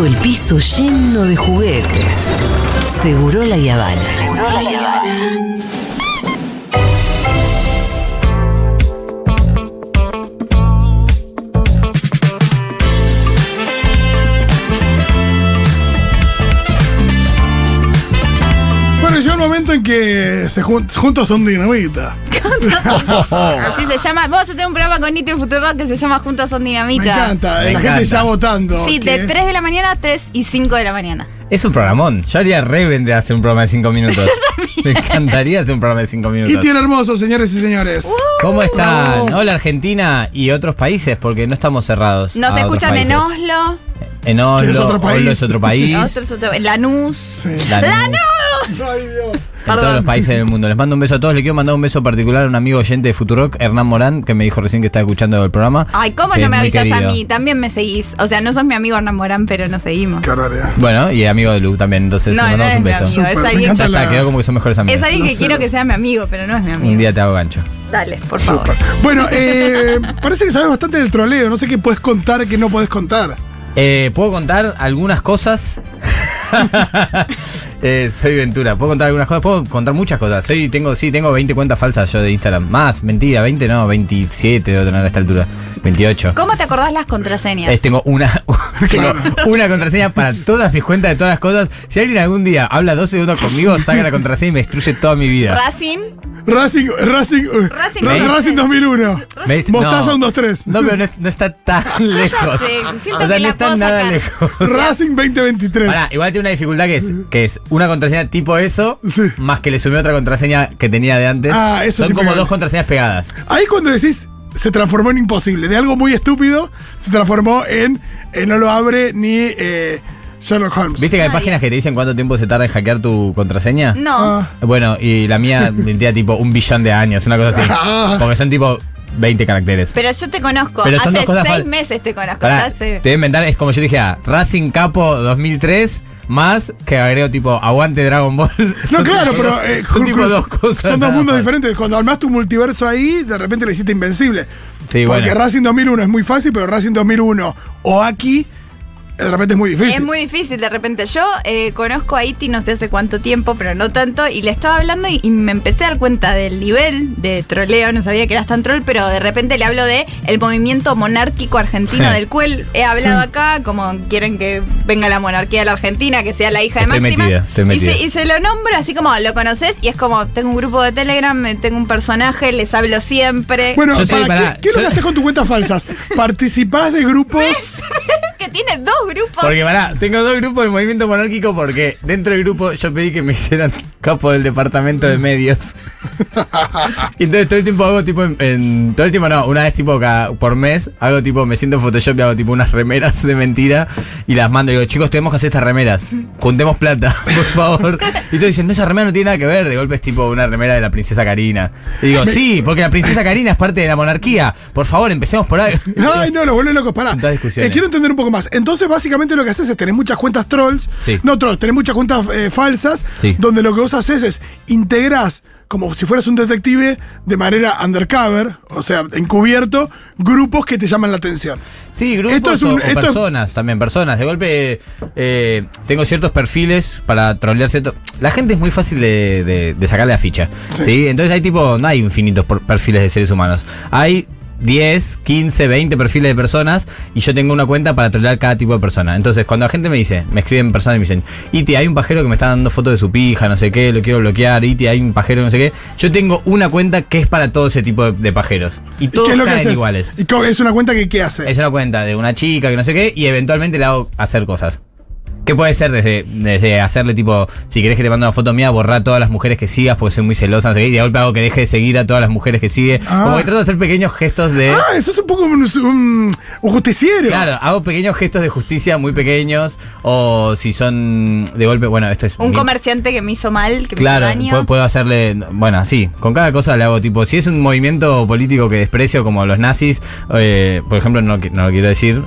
todo el piso lleno de juguetes. Seguro la Yavana. Seguro la Yavana. Bueno, llegó el momento en que se jun- juntos son dinamita. Así se llama. Vamos a tener un programa con Nito y Futuro que se llama Juntos son Me Dinamita. encanta, Me la gente encanta. ya votando. Sí, de 3 de la mañana a 3 y 5 de la mañana. Es un programón. Yo haría re vender hacer un programa de 5 minutos. Me encantaría hacer un programa de 5 Y minutos. tiene hermoso, señores y señores. ¿Cómo están? Bravo. Hola Argentina y otros países, porque no estamos cerrados. Nos escuchan en. Oslo, En Oslo, es otro país. Oslo es otro país. Lanús. Sí. Lanús, Ay, Dios. En todos los países del mundo. Les mando un beso a todos. Le quiero mandar un beso particular a un amigo oyente de Futurock, Hernán Morán, que me dijo recién que está escuchando el programa. Ay, ¿cómo que no me avisas a querido. mí? También me seguís. O sea, no sos mi amigo Hernán Morán, pero nos seguimos. Qué. Bueno, y amigo de Lu también. Entonces, No, mandamos es un beso. amigo, es alguien, encanta Ya está, la- quedó como que son mejores amigos. es alguien que quiero que sea mi amigo, pero no es mi amigo. Un día te hago gancho. Dale, por favor. Bueno, eh, parece que sabes bastante del troleo. No sé qué puedes contar, qué no puedes contar. Eh, ¿Puedo contar algunas cosas? Eh, soy Ventura. ¿Puedo contar algunas cosas? Puedo contar muchas cosas. Soy, tengo, sí, tengo 20 cuentas falsas yo de Instagram. Más, mentira, 20 no, 27 debo tener a esta altura. 28. ¿Cómo te acordás las contraseñas? Es, tengo una tengo una contraseña para todas mis cuentas de todas las cosas. Si alguien algún día habla dos segundos conmigo, saca la contraseña y me destruye toda mi vida. Racing. Racing, Racing, Racing Ra- 2003. Racing 2001. Me dice- Mostaza no. 1, 2, 3. No, pero no, no está tan ya lejos. sé, siento o sea, que no la está puedo nada sacar. lejos. Racing 2023. Pará, igual tiene una dificultad que es, que es una contraseña tipo eso, Sí. más que le sumé otra contraseña que tenía de antes. Ah, eso Son sí como dos contraseñas pegadas. Ahí cuando decís se transformó en imposible. De algo muy estúpido se transformó en eh, no lo abre ni eh, Sherlock Holmes. ¿Viste que hay páginas que te dicen cuánto tiempo se tarda en hackear tu contraseña? No. Ah, Bueno, y la mía vendía tipo un billón de años, una cosa así. Ah. Porque son tipo 20 caracteres. Pero yo te conozco. Pero Hace dos cosas seis fal- meses te conozco. Pará, ya sé. te voy a inventar, es como yo dije, ah, Racing Capo 2003, más que agrego tipo Aguante Dragon Ball. No, claro, pero eh, son tipo cru- dos cosas. son dos nada mundos más. diferentes. Cuando armaste tu multiverso ahí, de repente le hiciste invencible. Sí, Porque bueno. Racing 2001 es muy fácil, pero Racing 2001 o aquí, de repente es muy difícil. Es muy difícil de repente. Yo eh, conozco a Iti no sé hace cuánto tiempo, pero no tanto, y le estaba hablando y, y me empecé a dar cuenta del nivel de troleo, no sabía que eras tan troll, pero de repente le hablo de el movimiento monárquico argentino del cual he hablado Sí. acá, como quieren que venga la monarquía de la Argentina, que sea la hija de Estoy Máxima. metida, y, metida. se, y se lo nombro así como, ¿lo conoces? Y es como, tengo un grupo de Telegram, eh, tengo un personaje, les hablo siempre. Bueno, para, ¿qué, qué es lo que haces con tus cuentas falsas? ¿Participás de grupos? tiene dos grupos. Porque pará, tengo dos grupos del movimiento monárquico porque dentro del grupo yo pedí que me hicieran capo del departamento de medios. y entonces todo el tiempo hago tipo en, en- todo el tiempo no, una vez tipo cada, por mes hago tipo, me siento en Photoshop y hago tipo unas remeras de mentira y las mando y digo, chicos, tenemos que hacer estas remeras, juntemos plata, por favor. Y todos dicen, no, esa remera no tiene nada que ver, de golpe es tipo una remera de la princesa Karina. Y digo, sí, porque la princesa Karina es parte de la monarquía. Por favor, empecemos por ahí. Ay, no, lo vuelven locos. Pará. Eh, quiero entender un poco más. Entonces, básicamente lo que haces es tener muchas cuentas trolls. Sí. No trolls, tenés muchas cuentas eh, falsas. Sí. Donde lo que vos haces es integras como si fueras un detective de manera undercover, o sea, encubierto, grupos que te llaman la atención. Sí, grupos Esto es o- un- o, esto es- personas también, personas. De golpe eh, tengo ciertos perfiles para trolear cierto. La gente es muy fácil de, de- de sacarle la ficha. Sí. Sí. Entonces hay tipo, no hay infinitos perfiles de seres humanos. Hay 10, 15, 20 perfiles de personas y yo tengo una cuenta para trolear cada tipo de persona. Entonces, cuando la gente me dice, me escriben personas y me dicen, Iti, hay un pajero que me está dando fotos de su pija, no sé qué, lo quiero bloquear, Iti, hay un pajero, no sé qué. Yo tengo una cuenta que es para todo ese tipo de, de pajeros. Y ¿Y todos qué es lo que caen haces? iguales. ¿Y cómo- es una cuenta que qué hace? Es una cuenta de una chica que no sé qué y eventualmente le hago hacer cosas. ¿Qué puede ser desde, desde hacerle tipo, si querés que te mande una foto mía, borrar todas las mujeres que sigas porque soy muy celosa, no sé qué, y de golpe hago que deje de seguir a todas las mujeres que sigue. Ah. Como que trato de hacer pequeños gestos de... Ah, eso es un poco un, un- un justiciero. Claro, hago pequeños gestos de justicia muy pequeños o si son de golpe, bueno, esto es... Un mi- comerciante que me hizo mal, que Claro, me hizo daño. puedo, puedo hacerle, bueno, sí, con cada cosa le hago tipo, si es un movimiento político que desprecio como los nazis, eh, por ejemplo, no, no lo quiero decir,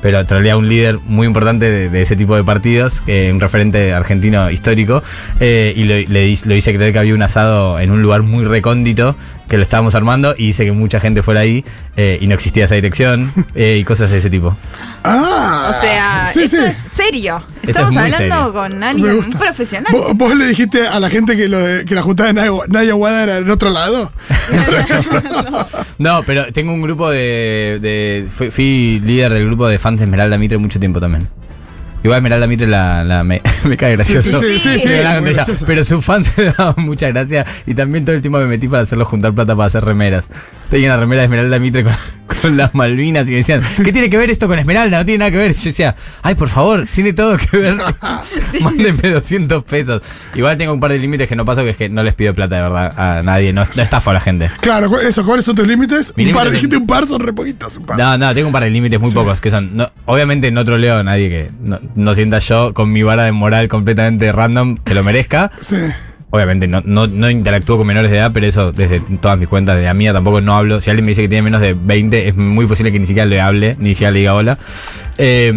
pero trolea un líder muy importante de, ese tipo de partidos, un referente argentino histórico, eh, y le lo hice creer que había un asado en un lugar muy recóndito, que lo estábamos armando, y hice que mucha gente fuera ahí, eh, y no existía esa dirección, eh, y cosas de ese tipo. Ah. O sea, sí, esto sí. es serio. es Estamos hablando serio. con alguien gusta. profesional. ¿Vos, vos le dijiste a la gente que, lo de, que la juntada de Naya, Naya Wada era en otro lado? No, pero tengo un grupo de. de- fui, fui líder del grupo de fans de Esmeralda Mitre mucho tiempo también. Igual Esmeralda Mitre la, la- me, me cae gracioso. Sí, sí, sí, gracioso. pero sus fans se daban mucha gracia y también todo el tiempo me metí para hacerlo juntar plata para hacer remeras. Tenía una remera de Esmeralda Mitre con, con las Malvinas y me decían, ¿qué tiene que ver esto con Esmeralda? No tiene nada que ver. Yo decía, ay, por favor, tiene todo que ver. Mándenme 200 pesos. Igual tengo un par de límites que no paso, que es que no les pido plata de verdad a nadie, no, no estafo a la gente. Claro, eso, ¿cuáles son tus límites? Mi un par, dijiste un par, son re poquitos. Un par. No, no, tengo un par de límites muy Sí. pocos, que son, no, obviamente no troleo a nadie que no, no sienta yo con mi vara de moral completamente random que lo merezca. Sí. Obviamente no, no, no interactúo con menores de edad, pero eso desde todas mis cuentas, de la mía tampoco no hablo. Si alguien me dice que tiene menos de 20, es muy posible que ni siquiera le hable, ni siquiera le diga hola. Eh,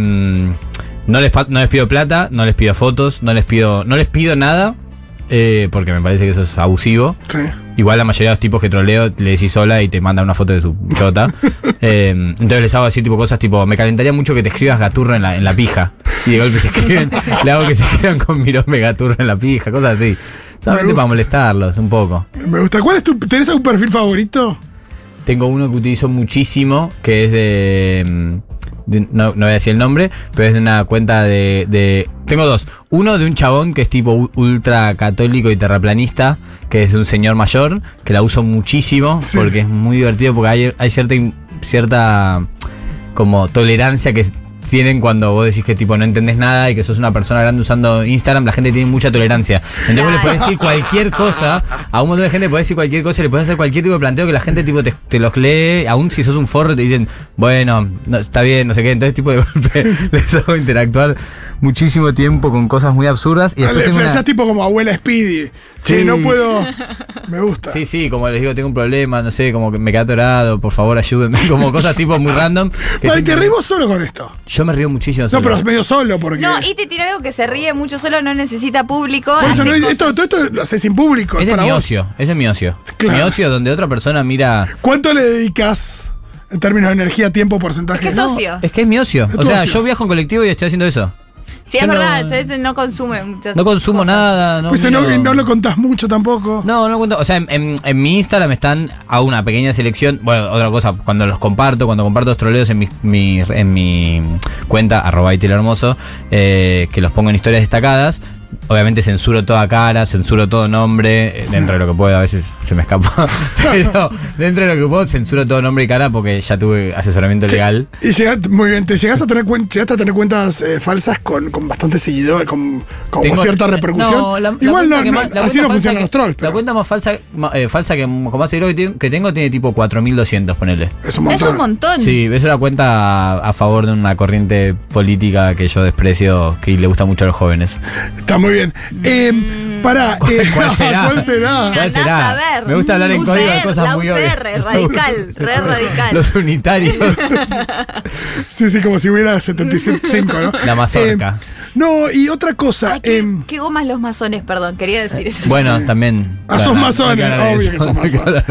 no, les, no les pido plata, no les pido fotos, no les pido, no les pido nada, eh, porque me parece que eso es abusivo. Sí. Igual la mayoría de los tipos que troleo le decís hola y te manda una foto de su chota. Eh, entonces les hago así tipo cosas tipo, me calentaría mucho que te escribas gaturro en la, en la pija. Y de golpe se escriben, le hago que se escriban con mirome gaturro en la pija, cosas así. Solamente para molestarlos un poco. Me gusta. ¿Cuál es tu. ¿Tenés algún perfil favorito? Tengo uno que utilizo muchísimo, que es de... mm, de- no, no voy a decir el nombre, pero es de una cuenta de, de- Tengo dos. Uno de un chabón que es tipo ultra católico y terraplanista, que es de un señor mayor, que la uso muchísimo, Sí. porque es muy divertido, porque hay, hay cierta, cierta como tolerancia que tienen cuando vos decís que tipo no entendés nada y que sos una persona grande usando Instagram, la gente tiene mucha tolerancia. Entonces vos le podés decir cualquier cosa, a un montón de gente le podés decir cualquier cosa le podés hacer cualquier tipo de planteo que la gente tipo te, te los lee, aún si sos un forro te dicen, bueno, no, está bien, no sé qué, entonces tipo de golpe les hago interactuar muchísimo tiempo con cosas muy absurdas y después Le tengo una- tipo como abuela Speedy. Sí, Sí. no puedo. Me gusta. Sí, sí, como les digo, tengo un problema, no sé, como que me quedé atorado, por favor ayúdenme, como cosas tipo muy random. que Vale, te rimos solo con esto. Yo me río muchísimo. No, solo. pero medio solo porque. No, y te tiene algo que se ríe mucho solo, no necesita público. Por eso no- esto, todo esto lo haces sin público. Es Ese es para mi vos. ocio, ese es mi ocio. Claro. Mi ocio donde otra persona mira. ¿Cuánto le dedicas en términos de energía, tiempo, porcentaje? Es que No, socio. Es que es mi ocio. Es O sea, ocio. yo viajo en colectivo y estoy haciendo eso. Sí, es no- verdad, ¿sabes? no consume mucho. No consumo nada. No, Pues no, y lo contás mucho tampoco. No, no cuento. O sea, en, en- en mi Instagram están a una pequeña selección. Bueno, otra cosa, cuando los comparto, cuando comparto los troleos en mi, mi- en mi cuenta, arroba Itil hermoso, eh, que los pongo en historias destacadas. Obviamente censuro toda cara, censuro todo nombre, eh, dentro de lo que puedo, a veces se me escapa. Pero dentro de lo que puedo, censuro todo nombre y cara porque ya tuve asesoramiento legal. Y llegaste, muy bien, te llegas a tener, cuen- llegaste a tener cuentas eh, falsas con, con bastante seguidor, con, con Tengo- cierta repercusión. No, la- Igual no, más- así cuenta no funcionan que- los trolls. La cuenta más falsa, eh, falsa que con más seguidores que tengo, que tengo tiene tipo 4200, ponele. es un Es montón. un montón. Sí, es una cuenta a, a favor de una corriente política que yo desprecio, que le gusta mucho a los jóvenes. Está muy bien. Eh, para, eh, ¿Cuál será? ¿Cuál será? ¿Cuál será? a ver. Me gusta hablar en UCR, código de cosas la muy UCR, obvias. radical, re radical. Los unitarios. Sí, sí, como si hubiera 75, ¿no? La mazorca. Eh, no, y otra cosa. Ay, qué, em, qué gomas los masones, perdón, quería decir eso. bueno, también. Ah, sos masones, obvio que sos masones.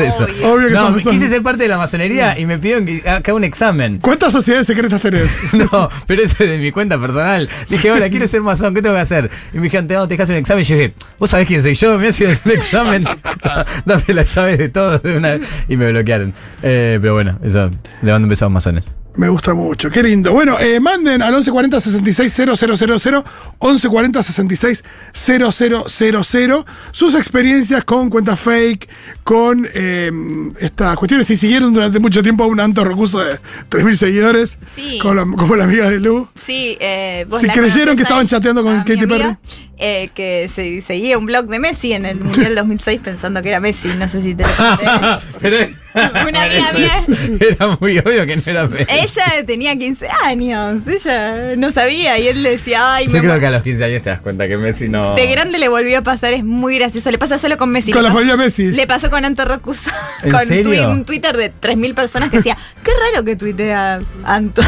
Obvio. Que No, sos quise masones. ser parte de la masonería y me pidieron que ha- que haga un examen. ¿Cuántas sociedades secretas tenés? No, pero eso es de mi cuenta personal. Dije, hola, quiero ser masón, ¿qué tengo que hacer? Y me dijeron, te, no, te dejas un examen. Y yo dije, ¿vos sabés quién soy yo? Me sido un examen. Dame las llaves de todo de una Y me bloquearon. Eh, pero bueno, eso. Le mando un beso a los masones. Me gusta mucho, qué lindo. Bueno, eh, manden al 1140 66 000, 1140 66 000 sus experiencias con cuentas fake, con eh, estas cuestiones. Si siguieron durante mucho tiempo a un Anto Rocuso de 3.000 seguidores, Sí. como, la, como la amiga de Lu. Sí, eh, vos Si la creyeron que estaban chateando con Katy amiga. Eh, que se, seguía un blog de Messi en el Mundial 2006 pensando que era Messi. No sé si te lo conté. Pero Una amiga mía. Era muy obvio que no era Messi. Ella tenía 15 años. Ella no sabía y él le decía, ay, Yo me creo que a los 15 años te das cuenta que Messi no. De grande le volvió a pasar, es muy gracioso. Le pasa solo con Messi. Con Le la familia Messi. Le pasó con Anto Rocuso. ¿En Con serio? twi- un Twitter de 3.000 personas que decía, qué raro que tuitea Anto.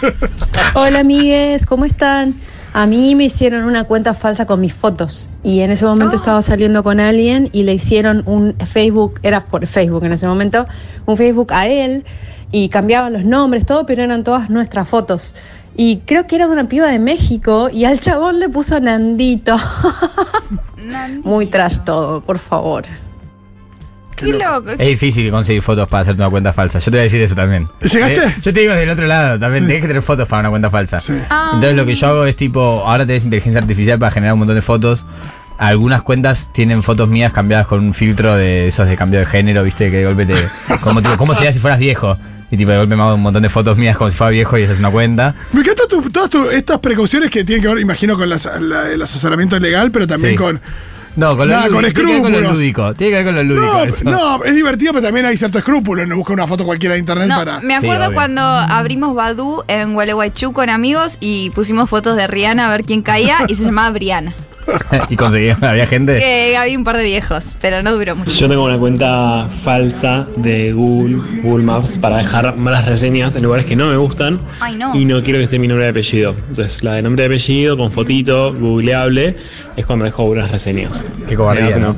Hola amigues, ¿cómo están? A mí me hicieron una cuenta falsa con mis fotos y en ese momento Oh. estaba saliendo con alguien y le hicieron un Facebook, era por Facebook en ese momento, un Facebook a él y cambiaban los nombres, todo, pero eran todas nuestras fotos. Y creo que era de una piba de México y al chabón le puso Nandito. Muy trash todo, por favor. Qué loco. Es difícil conseguir fotos para hacerte una cuenta falsa. Yo te voy a decir eso también. ¿Llegaste? Eh, yo te digo del otro lado también. Sí. Tienes que tener fotos para una cuenta falsa. Sí. Ah. Entonces lo que yo hago es tipo, ahora tenés inteligencia artificial para generar un montón de fotos. Algunas cuentas tienen fotos mías cambiadas con un filtro de esos de cambio de género, viste, que de golpe te. Como tipo, ¿cómo sería si fueras viejo? Y tipo, de golpe me hago un montón de fotos mías como si fuera viejo y esa es una cuenta. Me encantan tu- todas tu- estas precauciones que tienen que ver, imagino, con las- la- el asesoramiento legal, pero también Sí. con. No, con lo, Nada, con lúdico, tiene que ver con lo escrúpulos. lúdico. Tiene que ver con lo lúdico. No, eso. no, es divertido, pero también hay cierto escrúpulo. No busca una foto cualquiera de internet No, para. me acuerdo cuando abrimos Badu en Gualeguaychú con amigos y pusimos fotos de Rihanna a ver quién caía y se llamaba Briana. y conseguí, había gente. Que había un par de viejos, pero no duró mucho. Yo tengo una cuenta falsa de Google, Google Maps, para dejar malas reseñas en lugares que no me gustan. Ay, no. Y no quiero que esté mi nombre de apellido. Entonces, la de nombre de apellido, con fotito, googleable, es cuando dejo buenas reseñas. Qué cobardía, ¿no?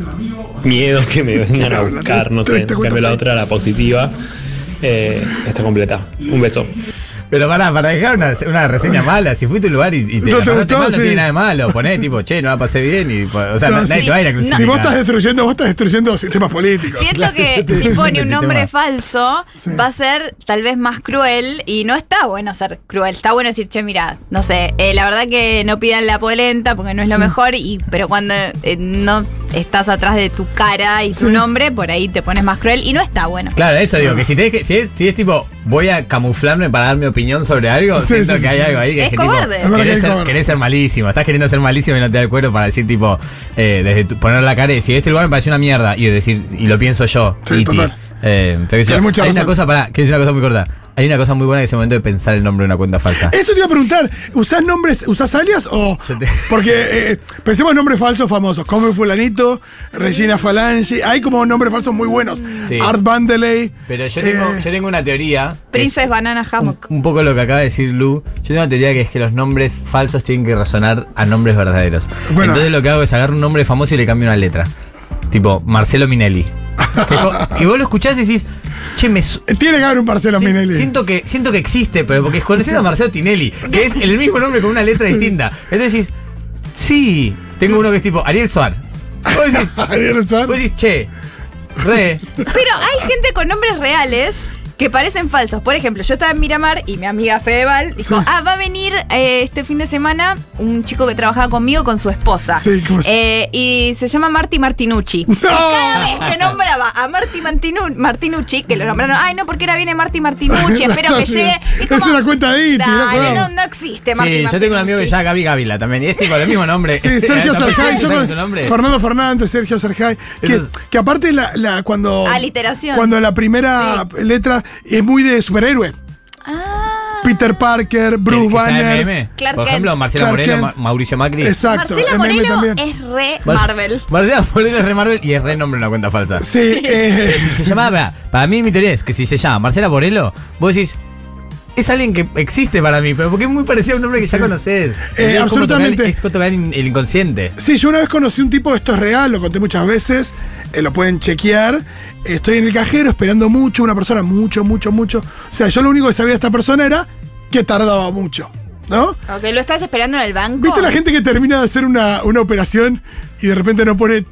Miedo que me vengan a buscar, no sé. Cambio, la otra, la positiva, eh, está completa. Un beso. Pero para, para dejar una, una reseña mala, si fuiste a un lugar y, y te No la te pasaste gustó, mal, no sí. tiene nada de malo. Poné tipo, che, no la pasé bien y o sea, No, na- nadie sí. te va a ir a crucificar. Si vos estás destruyendo, vos estás destruyendo sistemas políticos. Siento Claro, que si pone un sistema. nombre falso, Sí. va a ser tal vez más cruel y no está bueno ser cruel. Está bueno decir, che, mira, no sé, eh, la verdad que no pidan la polenta porque no es lo mejor, y pero cuando eh, no estás atrás de tu cara y tu Sí. nombre, por ahí te pones más cruel y no está bueno. Claro, eso digo, que si, tenés que, si, es, si es tipo, voy a camuflarme para dar mi opinión sobre algo, Sí, siento sí, que sí. hay algo ahí que Es es, que tipo, cobarde. Querés, ser, cobarde. querés ser malísimo, estás queriendo ser malísimo y no te da el cuero para decir tipo, eh, desde tu- poner la cara y decir, este lugar me pareció una mierda y decir, y lo pienso yo, Sí, E.T.. total. Eh, pero hay una cosa para, que es una cosa muy corta, hay una cosa muy buena que es el momento de pensar el nombre de una cuenta falsa. Eso te iba a preguntar, ¿usás nombres, usás alias o...? Te- Porque eh, pensemos en nombres falsos famosos, como Fulanito, Regina Falange, hay como nombres falsos muy buenos. Sí. Art Vandelay. Pero yo tengo, eh, yo tengo una teoría. Princess Banana Hammock. un poco lo que acaba de decir Lu. Yo tengo una teoría que es que los nombres falsos tienen que razonar a nombres verdaderos. Bueno. Entonces lo que hago es agarrar un nombre famoso y le cambio una letra. Tipo, Marcelo Minelli. Y vos lo escuchás y decís, che, me, su- Tiene que haber un Marcelo si- Minelli. siento, que, siento que existe, pero porque conoces a Marcelo Tinelli, que es el mismo nombre con una letra distinta. Entonces decís, sí, tengo uno que es tipo Ariel Suar. Vos decís, Ariel Suárez. vos decís, che, re. Pero hay gente con nombres reales que parecen falsos. Por ejemplo, yo estaba en Miramar y mi amiga Fedeval dijo, Sí. ah, va a venir eh, este fin de semana un chico que trabajaba conmigo con su esposa. Sí, ¿cómo Eh, y se llama Marty Martinucci. Y cada vez que nombraba a Marty Martinu- Martinucci, que lo nombraron, ay no, porque ahora viene Marty Martinucci, espero que llegue. Y Es como, una cuenta de Iti, Dale, ¿no? no, existe Marty Sí, yo tengo un amigo que se llama Gaby Gávila también. Y es tipo el mismo nombre. Sí, Sergio ¿Sabes Serjay, yo tu con nombre? Fernando Fernández, Sergio Serjay. Que, aparte la, la- cuando. Aliteración. Cuando la primera letra es muy de superhéroe. Ah. Peter Parker, Bruce Que- Banner. MM. Clark Por ejemplo, Marcelo Clark Moreno, Kent. Ma- Mauricio Macri. Exacto. Marcela MM Moreno también. es re Mar- Marvel. Marcela Moreno es re Marvel y es re nombre en una cuenta falsa. Sí, eh, Si se llama, para, para mí mi teoría es que si se llama Marcela Borello, vos decís, es alguien que existe para mí, pero porque es muy parecido a un nombre que Sí. ya conoces. Eh, absolutamente. es como el inconsciente. Sí, yo una vez conocí un tipo, esto es real, lo conté muchas veces, eh, lo pueden chequear. Estoy en el cajero esperando mucho, una persona mucho, mucho, mucho. O sea, yo lo único que sabía de esta persona era que tardaba mucho, ¿no? Ok, ¿lo estás esperando en el banco? ¿Viste la gente que termina de hacer una, una operación y de repente no pone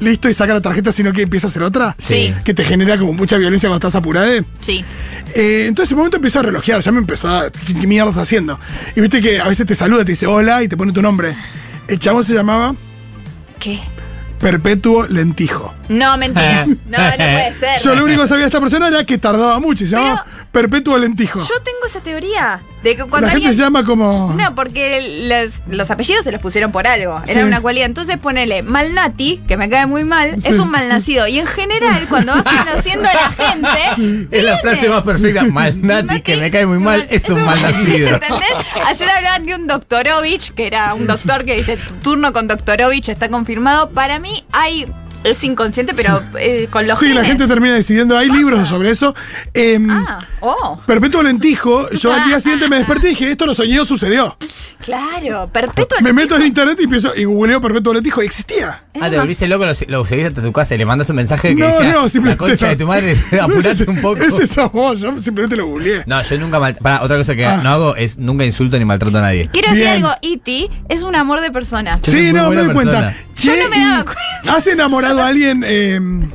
listo y saca la tarjeta, sino que empieza a hacer otra? Sí. Que te genera como mucha violencia cuando estás apurada. Sí. Eh, entonces en un momento empezó a relojear, ya me empezó a. ¿Qué, mierda está haciendo? Y viste que a veces te saluda, te dice hola y te pone tu nombre. El chavo se llamaba ¿Qué? Perpetuo Lentijo. No, mentira. No, no puede ser. Yo lo único que sabía de esta persona era que tardaba mucho y se llamaba Perpetuo Lentijo. Yo tengo esa teoría De que cuando la gente se llama como. No, porque los, los apellidos se los pusieron por algo. Sí. Era una cualidad. Entonces ponele malnati, que me cae muy mal, Sí. es un malnacido. Y en general, cuando vas conociendo a la gente. Es la frase más perfecta. Malnati, que me cae muy mal, es un mal nacido. ¿Entendés? Ayer hablaban de un doctorovich, que era un doctor que dice, tu turno con doctorovich está confirmado. Para mí hay, es inconsciente, pero eh, con los Sí, la gente termina decidiendo. Hay libros sobre eso. Em, Ah, oh, Perpetuo Lentijo, yo al día siguiente me desperté y dije, esto lo soñé o sucedió. claro, perpetuo. Me meto en internet y empiezo y googleo Perpetuo Lentijo y existía. Ah, te volviste loco, lo, lo seguiste hasta su casa y le mandaste un mensaje que No, decía, no, la simplemente. concha no. de tu madre, apurate ese- un poco. Ese sos vos, yo simplemente lo googleé. No, yo nunca mal... Para, otra cosa que Ah. no hago es nunca insulto ni maltrato a nadie. Quiero decir algo, E.T. es un amor de persona. Yo Sí, no, me doy cuenta. Yo no me daba cuenta. ¿Has enamorado a alguien? em,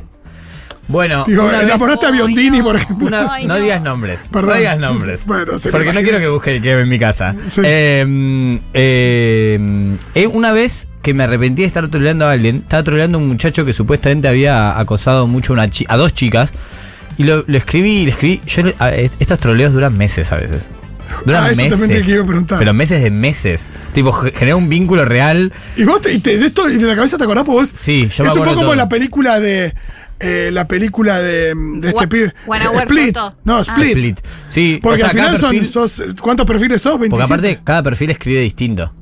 Bueno, digo, una vez... ¿enamoraste a Biondini, no. por ejemplo? Una- no, no. digas nombres. Perdón. No digas nombres. Bueno, se me Porque no quiero que busque el que en mi casa. Sí. Eh, eh, eh, una vez que me arrepentí de estar troleando a alguien, estaba troleando a un muchacho que supuestamente había acosado mucho a una chi- a dos chicas. Y lo, lo escribí y le escribí. Yo, le- a- es- estos troleos duran meses a veces. Duran Ah, eso meses. también te quiero preguntar. Pero meses de meses. Tipo, ge- genera un vínculo real. ¿Y vos te, y te- de esto y de la cabeza te acordás? Vos Sí, yo me Es un poco como la película de. eh, la película de, de este pibe. Eh, Split. Photo. No, Ah. Split. Split. Sí, Porque o sea, al final son. sos- ¿Cuántos perfiles sos? 27. Porque aparte, cada perfil escribe distinto.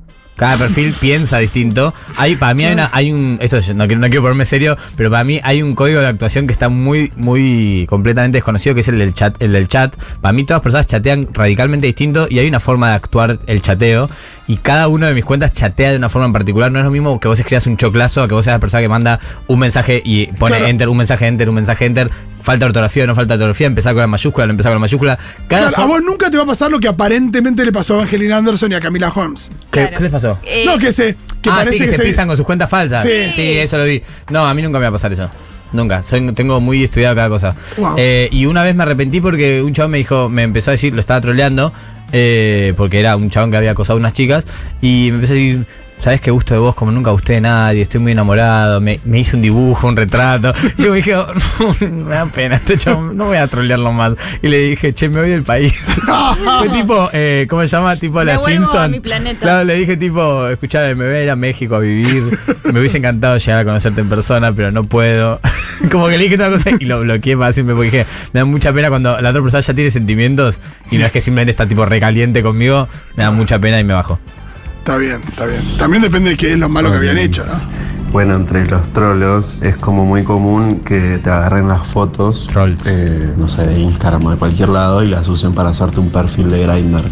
Cada perfil piensa distinto. Hay, para mí hay, una, hay un. Esto es- no, quiero- no quiero ponerme serio, pero para mí hay un código de actuación que está muy, muy completamente desconocido, que es el del chat. El del chat. Para mí todas las personas chatean radicalmente distinto y hay una forma de actuar el chateo. Y cada uno de mis cuentas chatea de una forma en particular. No es lo mismo que vos escribas un choclazo a que vos seas la persona que manda un mensaje y pone Claro. enter, un mensaje enter, un mensaje enter. Falta ortografía, no falta ortografía, empezar con la mayúscula, no empezar con la mayúscula. Cada Claro, a vos nunca te va a pasar lo que aparentemente le pasó a Evangeline Anderson y a Camila Holmes. ¿Qué, Claro. ¿Qué les pasó? Eh, no, que se. Que ah, parece sí, que, que, se, pisan con sus cuentas falsas. Sí. Sí. eso lo vi. No, a mí nunca me va a pasar eso. Nunca. Soy, tengo muy estudiado cada cosa. Wow. Eh, y una vez me arrepentí porque un chabón me dijo, me empezó a decir, lo estaba troleando, eh, porque era un chabón que había acosado a unas chicas, y me empezó a decir. ¿Sabes qué gusto de vos? Como nunca gusté de nadie, estoy muy enamorado, me, me hice un dibujo, un retrato. Yo me dije, me da pena, este no voy a trolearlo más. Y le dije, che, me voy del país. Fue tipo, eh, ¿cómo se llama? Tipo Me la Simpson. a mi planeta. Claro, le dije tipo, escuchame, me voy a ir a México a vivir. Me hubiese encantado llegar a conocerte en persona, pero no puedo. Como que le dije toda cosa y lo bloqueé para siempre porque dije, me da mucha pena cuando la otra persona ya tiene sentimientos y no es que simplemente está tipo recaliente conmigo, me da mucha pena y me bajo. Está bien, está bien. También depende de qué es lo malo que habían hecho, ¿no? Bueno, entre los trolos es como muy común que te agarren las fotos, eh, no sé, de Instagram o de cualquier lado y las usen para hacerte un perfil de Grindr.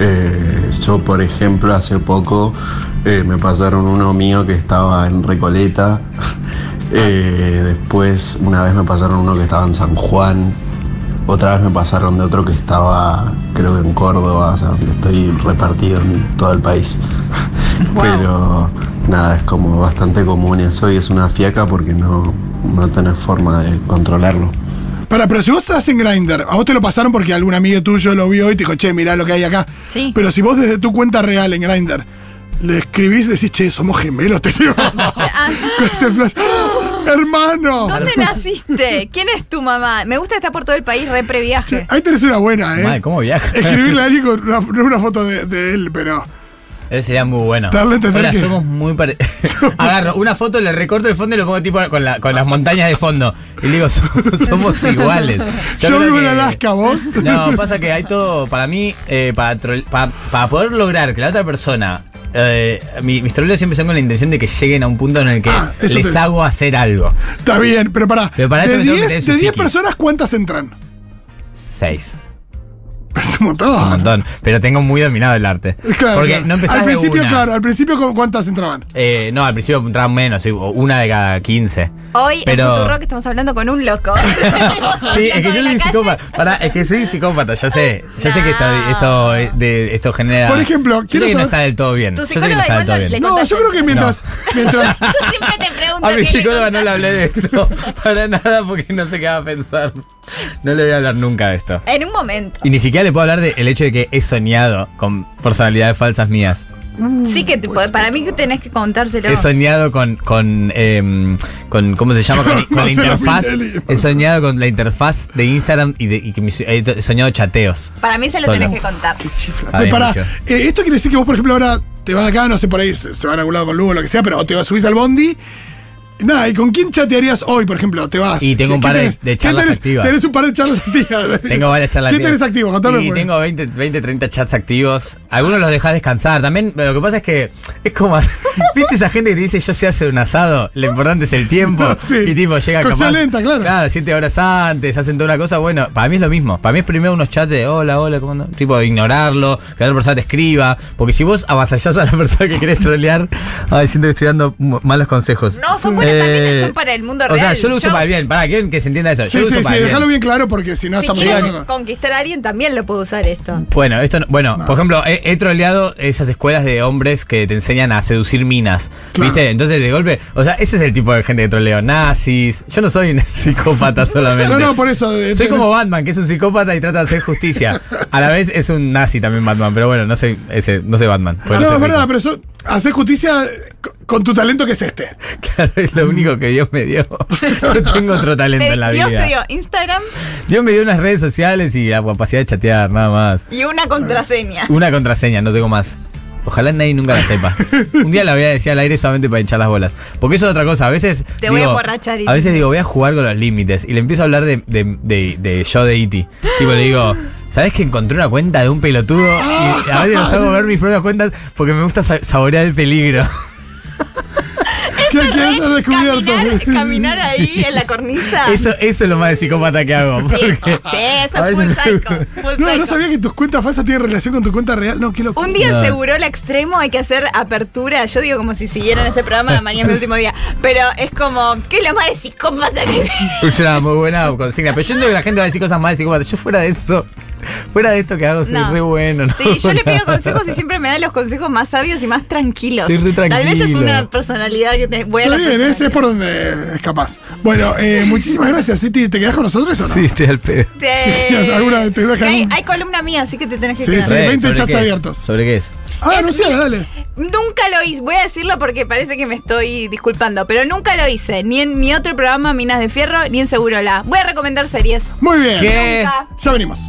Eh, yo, por ejemplo, hace poco eh, me pasaron uno mío que estaba en Recoleta. Eh, después, una vez me pasaron uno que estaba en San Juan. Otra vez me pasaron de otro que estaba, creo que en Córdoba, o sea, estoy repartido en todo el país. Pero nada, es como bastante común eso y es una fiaca porque no, no tenés forma de controlarlo. Para, pero si vos estás en Grindr, a vos te lo pasaron porque algún amigo tuyo lo vio y te dijo, che, mirá lo que hay acá. Sí. Pero si vos desde tu cuenta real en Grindr le escribís, decís, che, somos gemelos, te digo. Con ese flash. ¡Hermano! ¿Dónde naciste? ¿Quién es tu mamá? Me gusta estar por todo el país, re previaje. Ahí tenés una buena, ¿eh? Madre, ¿cómo viaja? Escribirle a alguien con una, no una foto de, de él, pero. Eso sería muy bueno. Darle a entender Hola, que- somos muy parecidos. Agarro una foto, le recorto el fondo y lo pongo tipo con, la- con las montañas de fondo. Y le digo, somos, somos iguales. Yo, vivo en Alaska, vos. No, pasa que hay todo, para mí, eh, para, trol- pa- para poder lograr que la otra persona... eh, mi- mis troleos siempre son con la intención de que lleguen a un punto en el que Ah, les te- hago hacer algo. Está bien, pero pará. Pero para eso de me tengo que 10 tener su de 10 psiqui. personas, ¿cuántas entran? Seis. Es un montón. Un montón. Pero tengo muy dominado el arte. Claro, Porque claro. no empezás Al de principio, una. claro, al principio, ¿cu- ¿cuántas entraban? Eh, no, al principio entraban menos, una de cada 15. Hoy Pero- en Futurock estamos hablando con un loco. Sí, es que yo soy psicópata. Pará, es que soy psicópata, ya sé. Ya sé que esto, No. esto, de- esto genera. Por ejemplo, yo quiero sé que no saber- está del todo bien. Tu Yo sé que no psicóloga está del todo bien. No, yo creo que mientras. mientras Yo siempre te pregunto. A mi psicóloga no le hablé de esto para nada porque no sé qué va a pensar. No le voy a hablar nunca de esto. En un momento. Y ni siquiera le puedo hablar del hecho de que he soñado con personalidades falsas mías. Sí que te puede- para mí que tenés que contárselo. He soñado con, con, em, con ¿cómo se llama? Con, con la interfaz. He soñado con la interfaz de Instagram y, de, y que mis- he soñado chateos. Para mí se lo Solo. tenés que contar. Chifla. Pará, mucho. eh, esto quiere decir que vos, por ejemplo, ahora te vas acá, no sé, por ahí se, se van a algún lado con Lugo o lo que sea, pero o te vas, subís al bondi. Nada, ¿y con quién chatearías hoy, por ejemplo? Te vas. Y tengo ¿Qué- un qué par de- tenés? de ¿Qué charlas tenés? activas. Tenés un par de charlas activas. Tengo varias charlas ¿Qué activas. tenés activo? Contame. Y pues. tengo 20, 20, 30 chats activos. Algunos los dejás descansar. También lo que pasa es que es como. ¿Viste esa gente que te dice yo sé hacer un asado? Lo importante es el tiempo. Sí. Y tipo llega Cocción capaz. lenta, claro. Claro, siete horas antes, hacen toda una cosa. Bueno, para mí es lo mismo. Para mí es primero unos chats de hola, hola, ¿cómo? Tipo, ignorarlo, que la otra persona te escriba. Porque si vos avasallás a la persona que querés trolear, ay, siento que estoy dando malos consejos. No, son buenas también, son para el mundo O sea, real. yo lo uso Yo- para el bien. Para que, que se entienda eso. Yo Sí, lo uso sí, para sí, el bien. déjalo bien claro porque si no Si estamos conquistar a alguien, también lo puedo usar esto. Bueno, esto no- bueno, por ejemplo, he, he troleado esas escuelas de hombres que te enseñan a seducir minas, Claro. ¿viste? Entonces, de golpe, o sea, ese es el tipo de gente que troleo, nazis. Yo no soy un psicópata solamente. No, no, por eso. eh, Soy tenés- como Batman, que es un psicópata y trata de hacer justicia. A la vez es un nazi también Batman, pero bueno, no soy ese, no soy Batman. No, es verdad, rico. pero eso, hacer justicia con, tu talento que es este. Claro, es lo único que Dios me dio. No tengo otro talento Te- en la Dios vida. te dio Instagram Dios me dio unas redes sociales y la capacidad de chatear, nada más. y una contraseña. Una contraseña, no tengo más. Ojalá nadie nunca la sepa. Un día la voy a decir al aire solamente para hinchar las bolas. Porque eso es otra cosa. A veces. Te voy a emborrachar. A veces digo, voy a jugar con los límites. Y le empiezo a hablar de, de, de, de yo de Iti. Tipo, le digo. ¿Sabes que encontré una cuenta de un pelotudo? Y a veces los hago ver mis propias cuentas porque me gusta sa- saborear el peligro. ¿Qué quieres ser descubierto? Caminar, caminar ahí en la cornisa. Eso, eso es lo más de psicópata que hago. Sí, porque- sí, eso es full psycho. full No, no psycho. sabía que tus cuentas falsas tienen relación con tu cuenta real. No, qué. Un día No. aseguró el extremo, hay que hacer apertura. Yo digo como si siguieran este programa, mañana es mi último día. Pero es como, ¿qué es lo más de psicópata que Es una muy buena consigna. Pero yo entiendo que la gente va a decir cosas más de psicópata. Yo fuera de eso, fuera de esto que hago, soy No. re bueno. ¿no? Sí, yo le pido consejos y siempre me da los consejos más sabios y más tranquilos. Soy re Tal vez es tranquilo. una personalidad que te, voy a Está bien, ese es por donde es capaz. Bueno, eh, muchísimas gracias, Citi. ¿Te quedás con nosotros o no? Sí, estoy al pedo. Te- ¿Alguna- te deja que hay, algún- hay columna mía, así que te tenés que Sí, quedar. sí. 20 ¿Sobre chats qué es? abiertos. ¿Sobre qué es? Ah, anunciala, dale. Nunca lo hice, voy a decirlo porque parece que me estoy disculpando, pero nunca lo hice, ni en mi otro programa Minas de Fierro, ni en Segurola. Voy a recomendar series. Muy bien. ¿Qué? Nunca. Ya venimos.